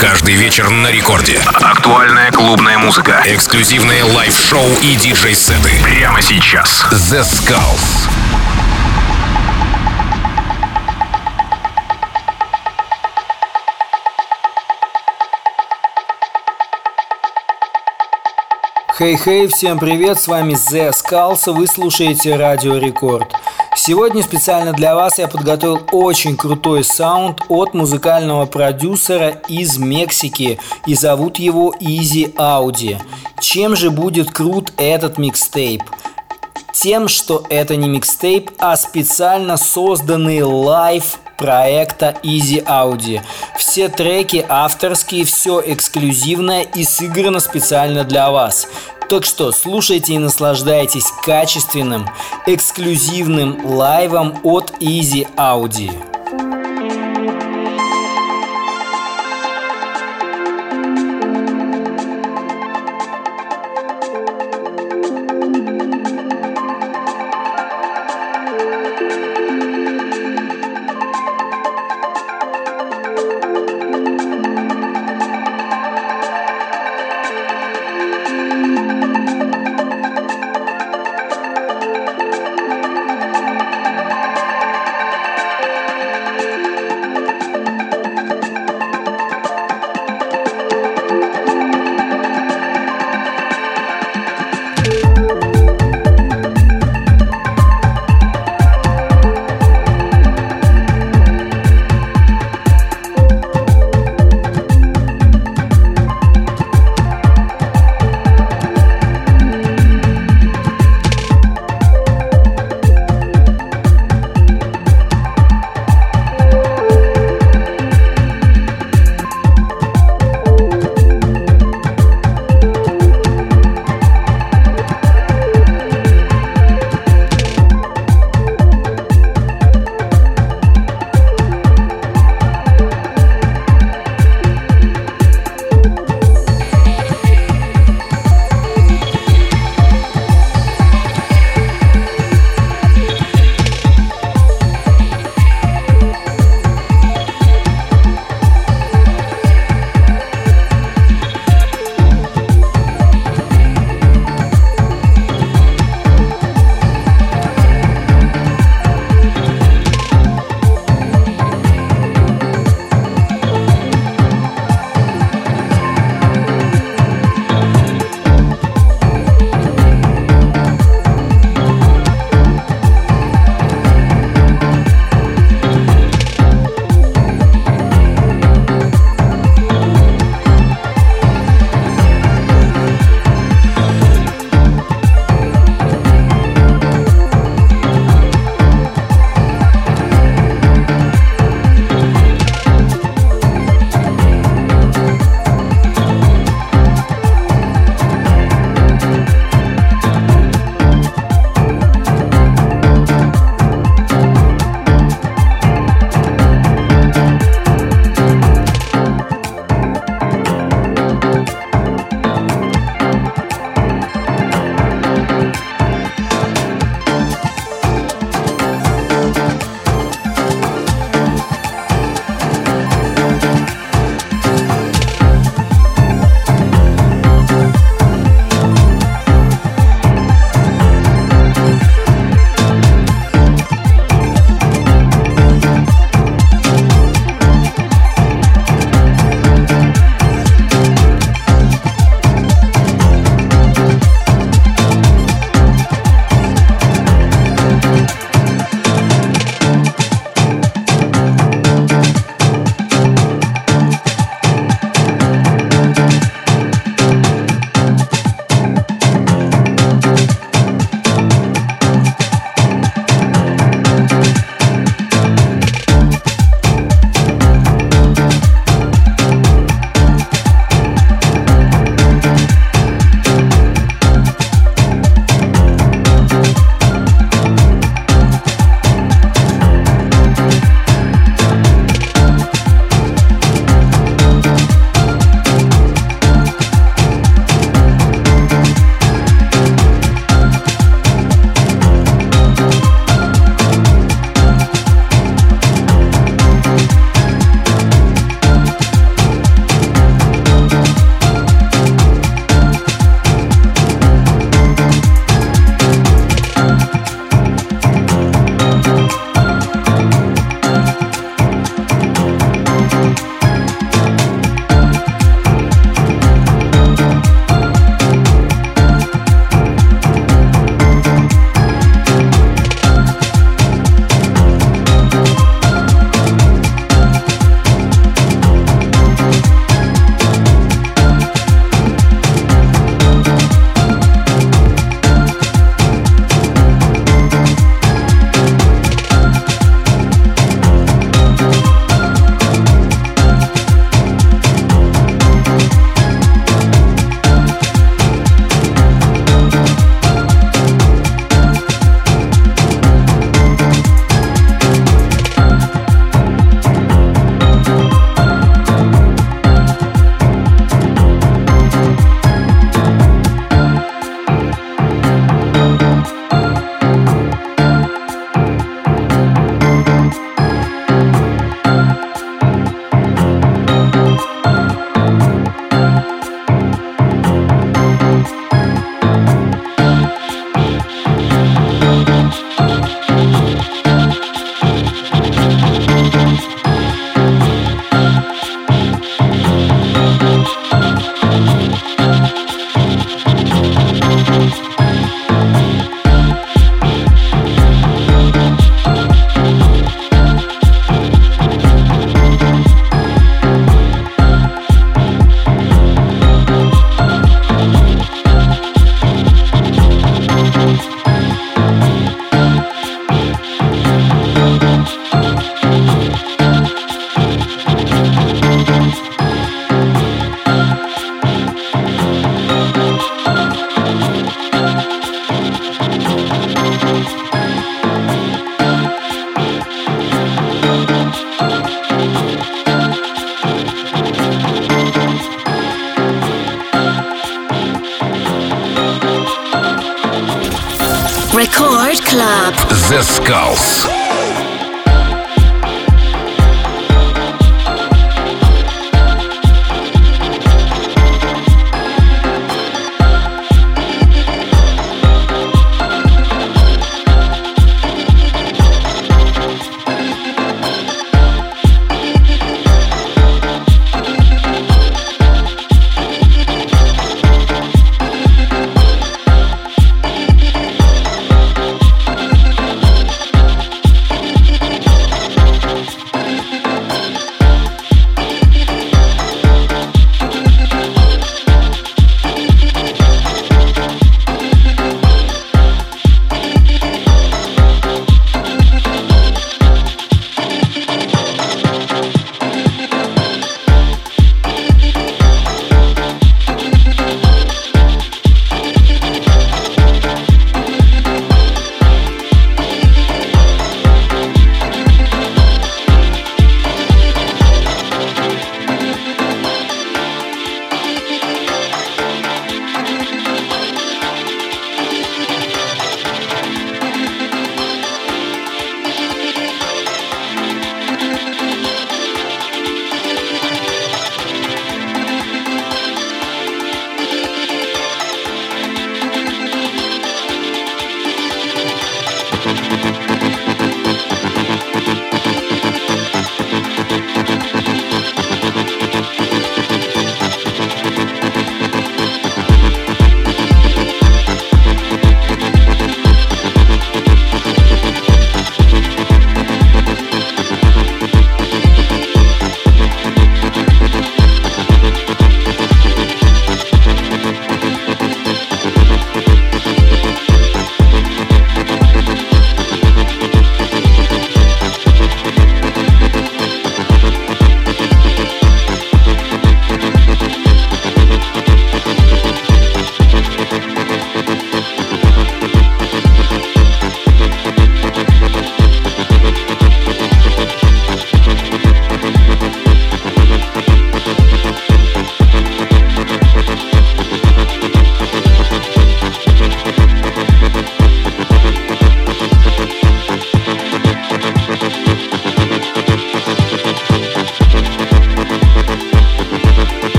Каждый вечер на рекорде. Актуальная клубная музыка. Эксклюзивные live-шоу и диджей-сеты. Прямо сейчас. The Skulls. Хей-хей, всем привет, с вами The Skulls, вы слушаете Радио Рекорд. Сегодня специально для вас я подготовил очень крутой саунд от музыкального продюсера из Мексики и зовут его Easy Audi. Чем же будет крут этот микстейп? Тем, что это не микстейп, а специально созданный live проекта Easy Audi. Все треки авторские, все эксклюзивное и сыграно специально для вас. Так что слушайте и наслаждайтесь качественным, эксклюзивным лайвом от Easy Audi.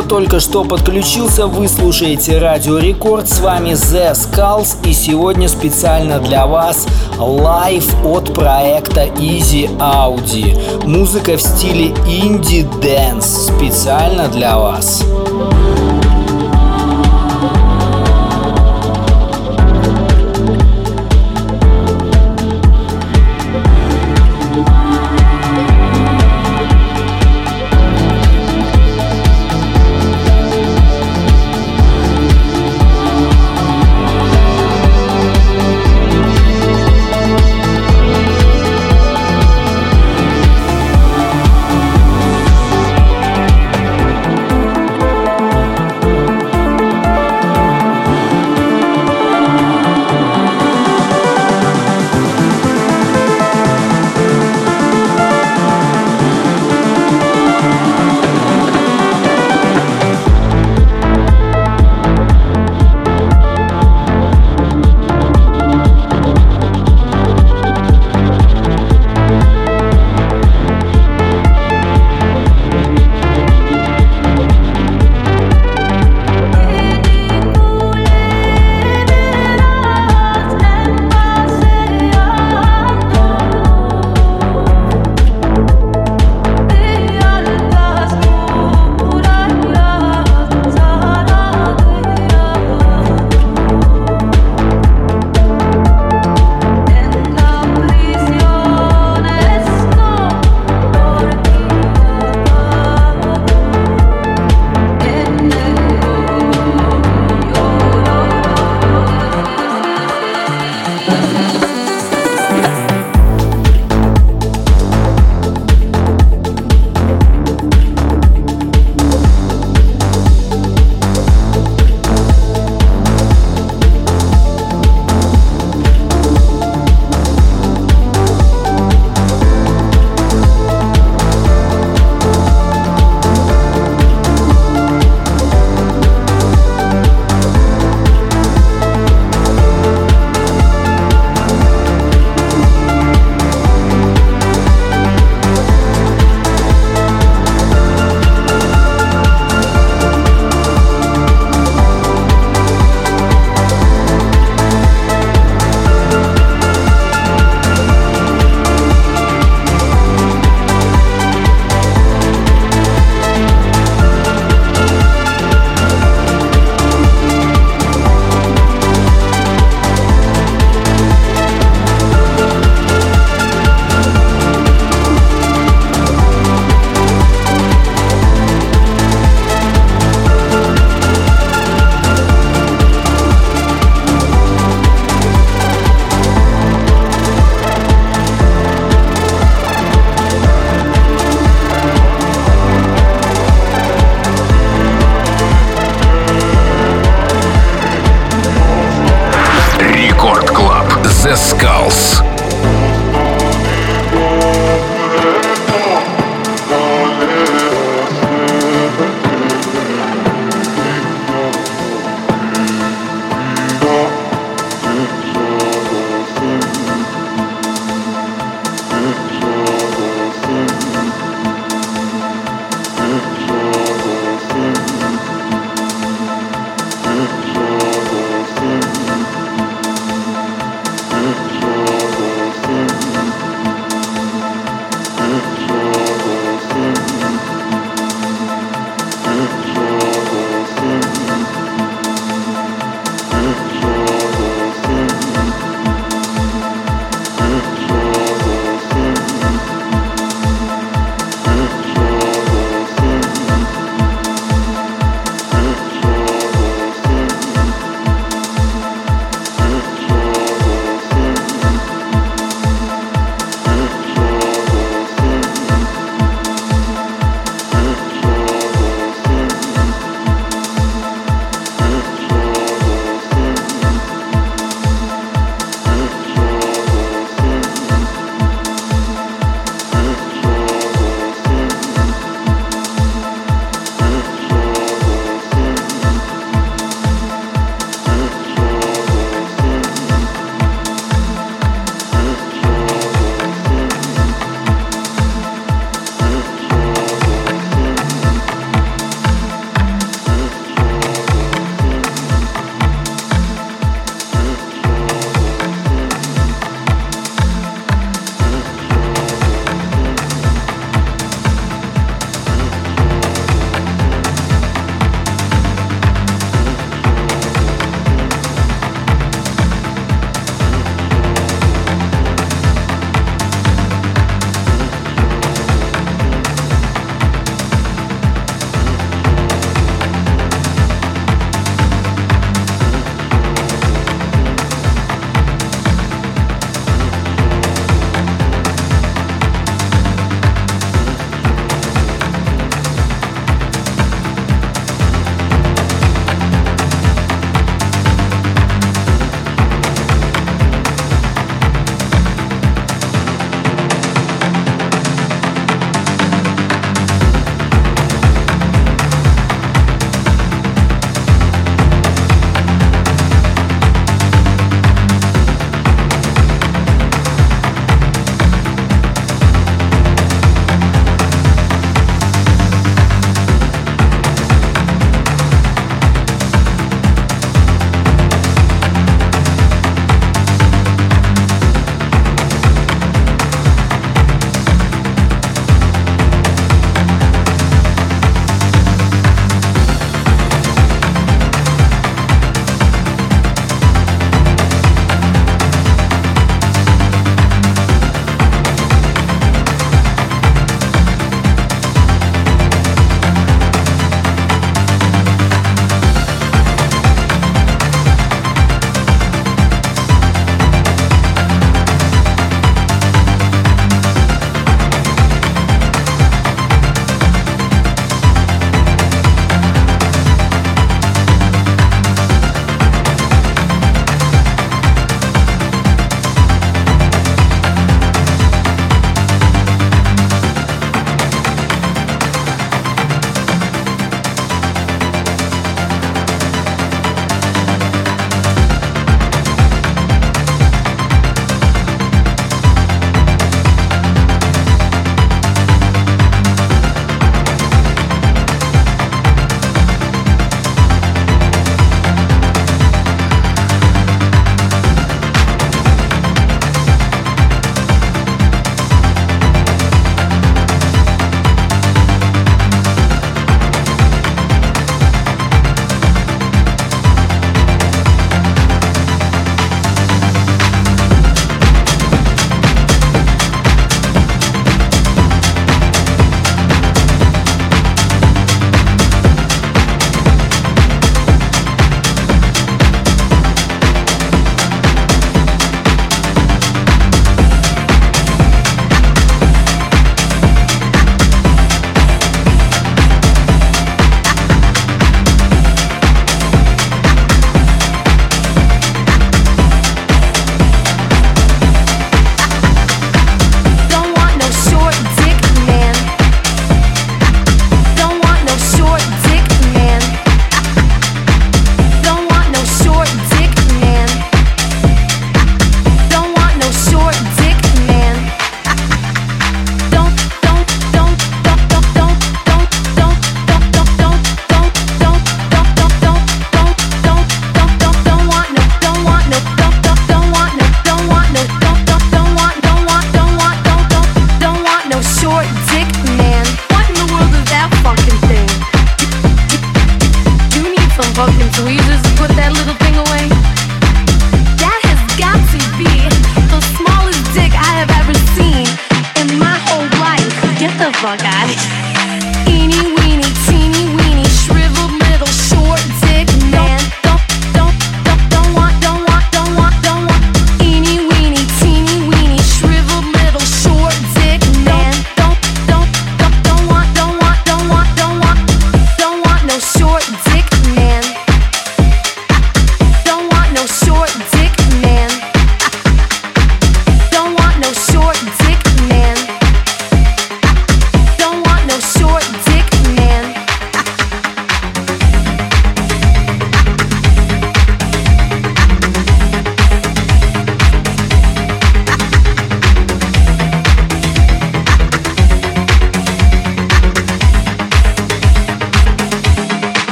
Кто только что подключился, вы слушаете Радио Рекорд. С вами The Skulls и сегодня специально для вас live от проекта Easy Audi. Музыка в стиле indie dance специально для вас.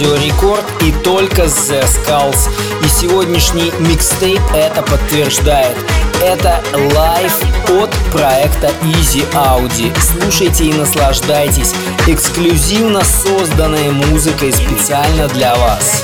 Радио Рекорд и только The Skulls. И сегодняшний микстейп это подтверждает. Это live от проекта Easy Audi. Слушайте и наслаждайтесь эксклюзивно созданной музыкой специально для вас.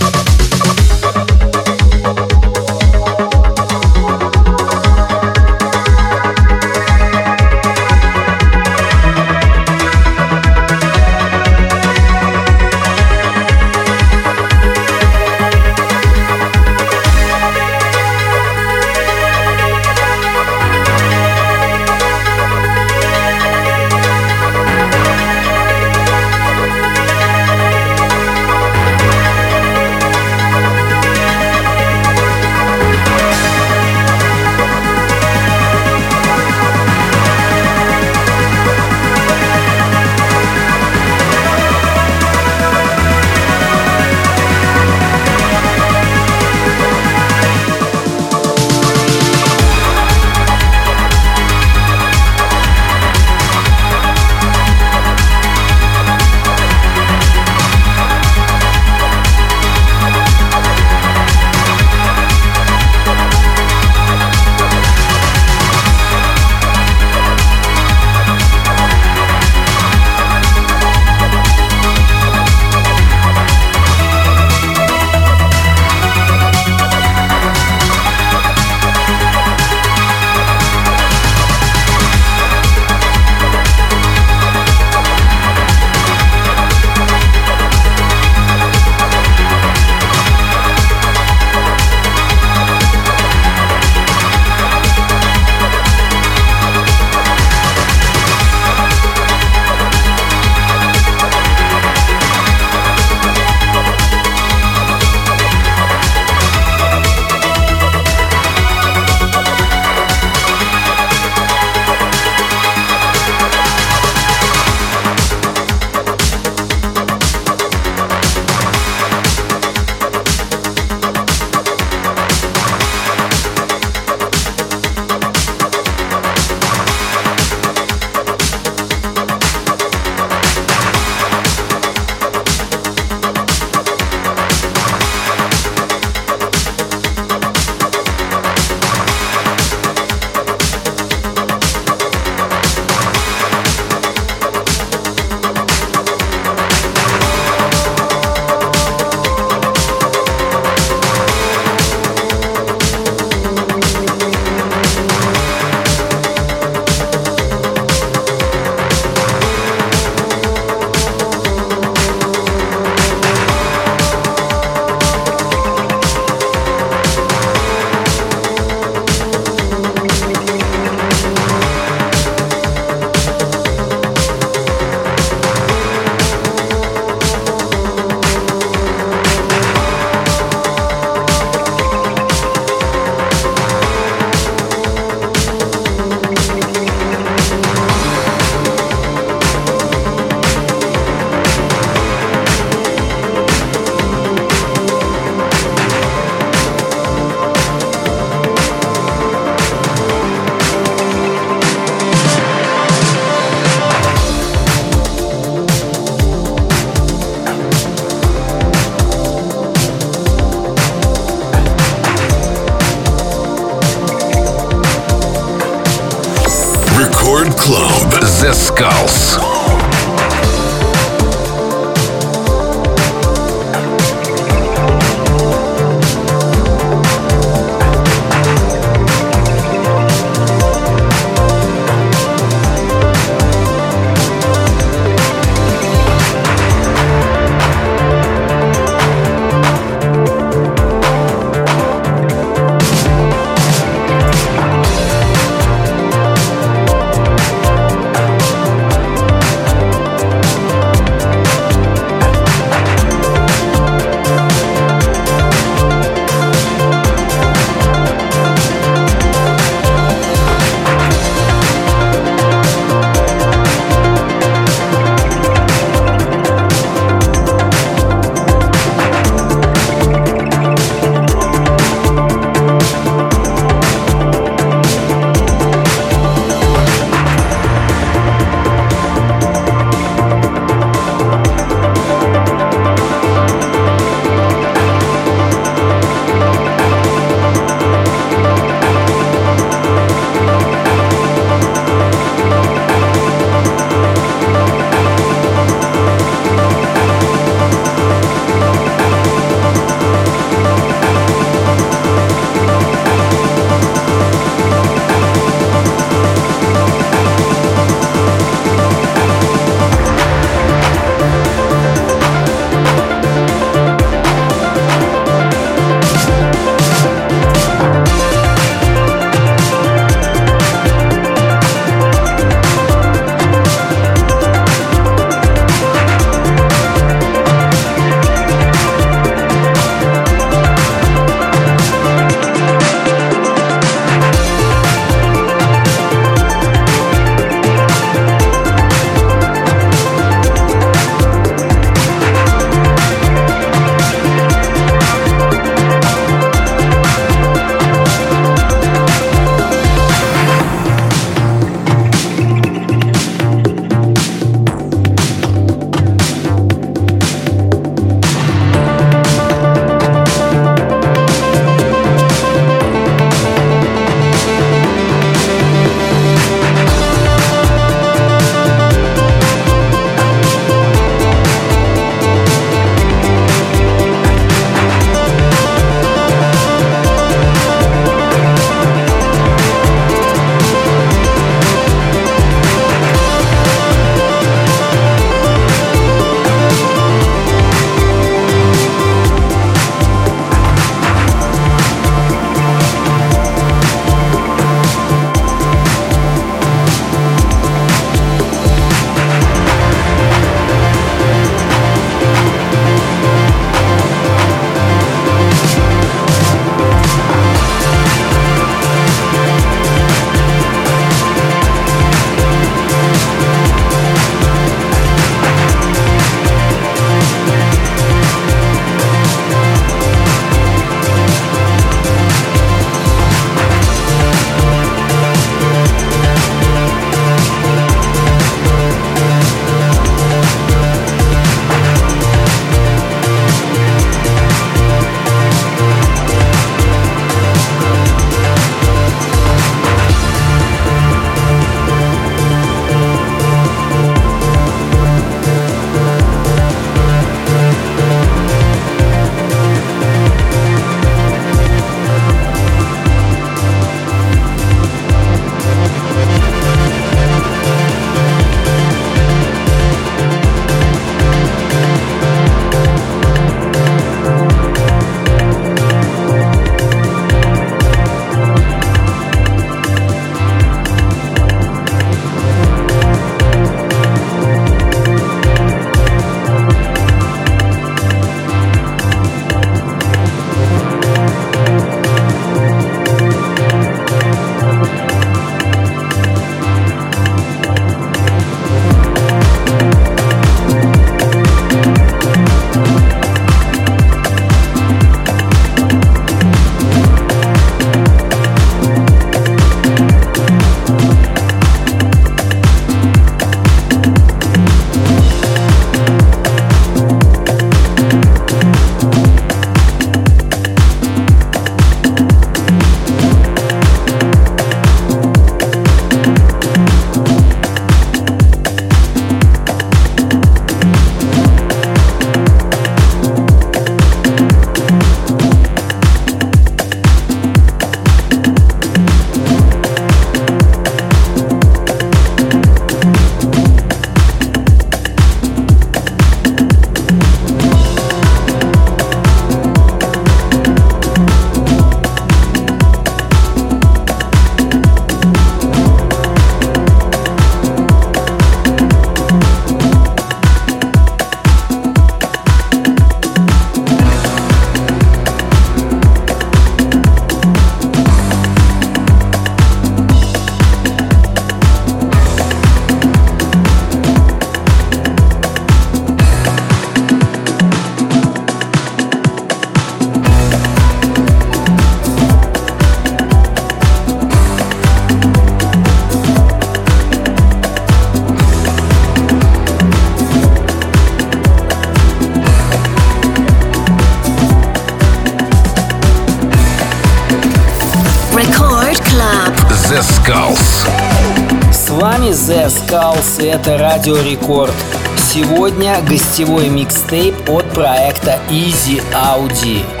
Радио Рекорд. Сегодня гостевой микстейп от проекта Easy Audi.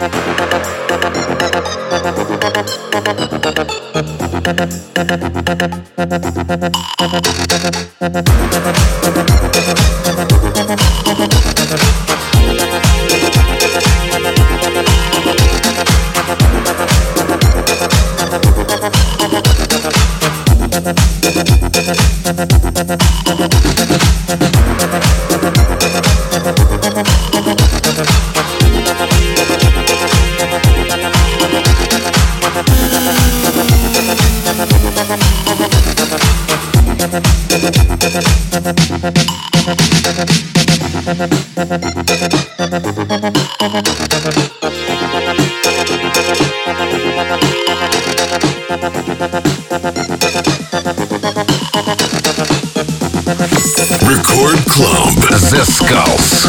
Thank club The Skulls.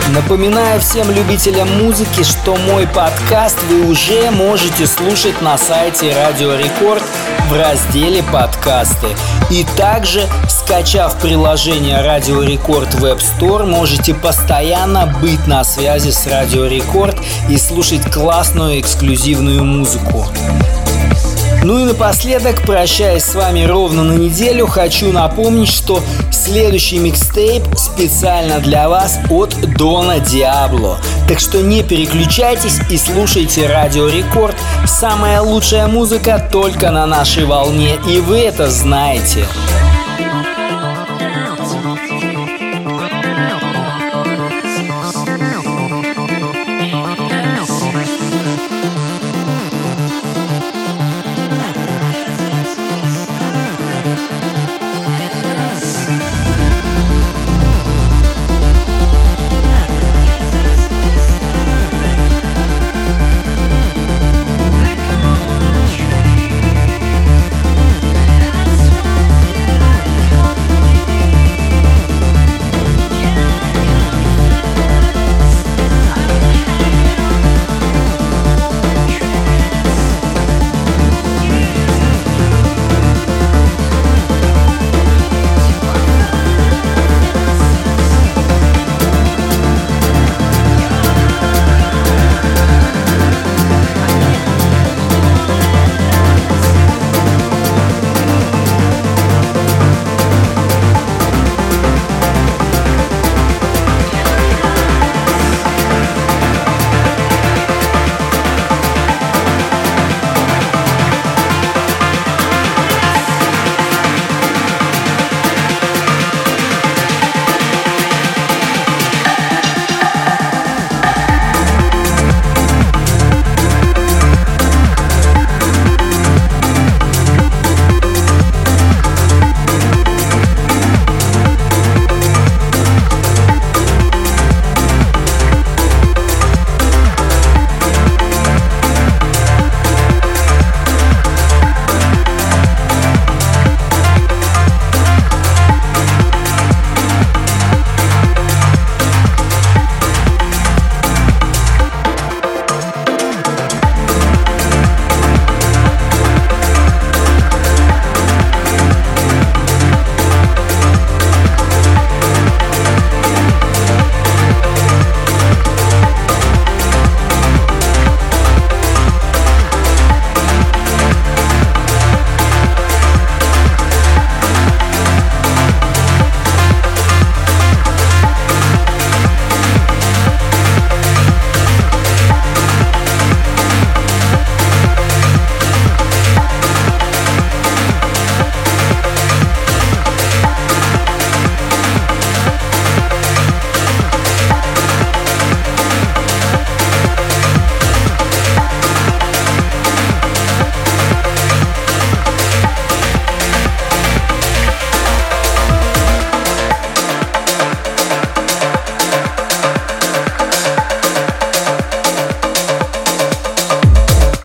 Напоминаю всем любителям музыки, что мой подкаст вы уже можете слушать на сайте Радио Рекорд в разделе «Подкасты». И также, скачав приложение Радио Рекорд в App Store, можете постоянно быть на связи с Радио Рекорд и слушать классную эксклюзивную музыку. Ну и напоследок, прощаясь с вами ровно на неделю, хочу напомнить, что следующий микстейп специально для вас от Дона Диабло. Так что не переключайтесь и слушайте Радио Рекорд. Самая лучшая музыка только на нашей волне, и вы это знаете.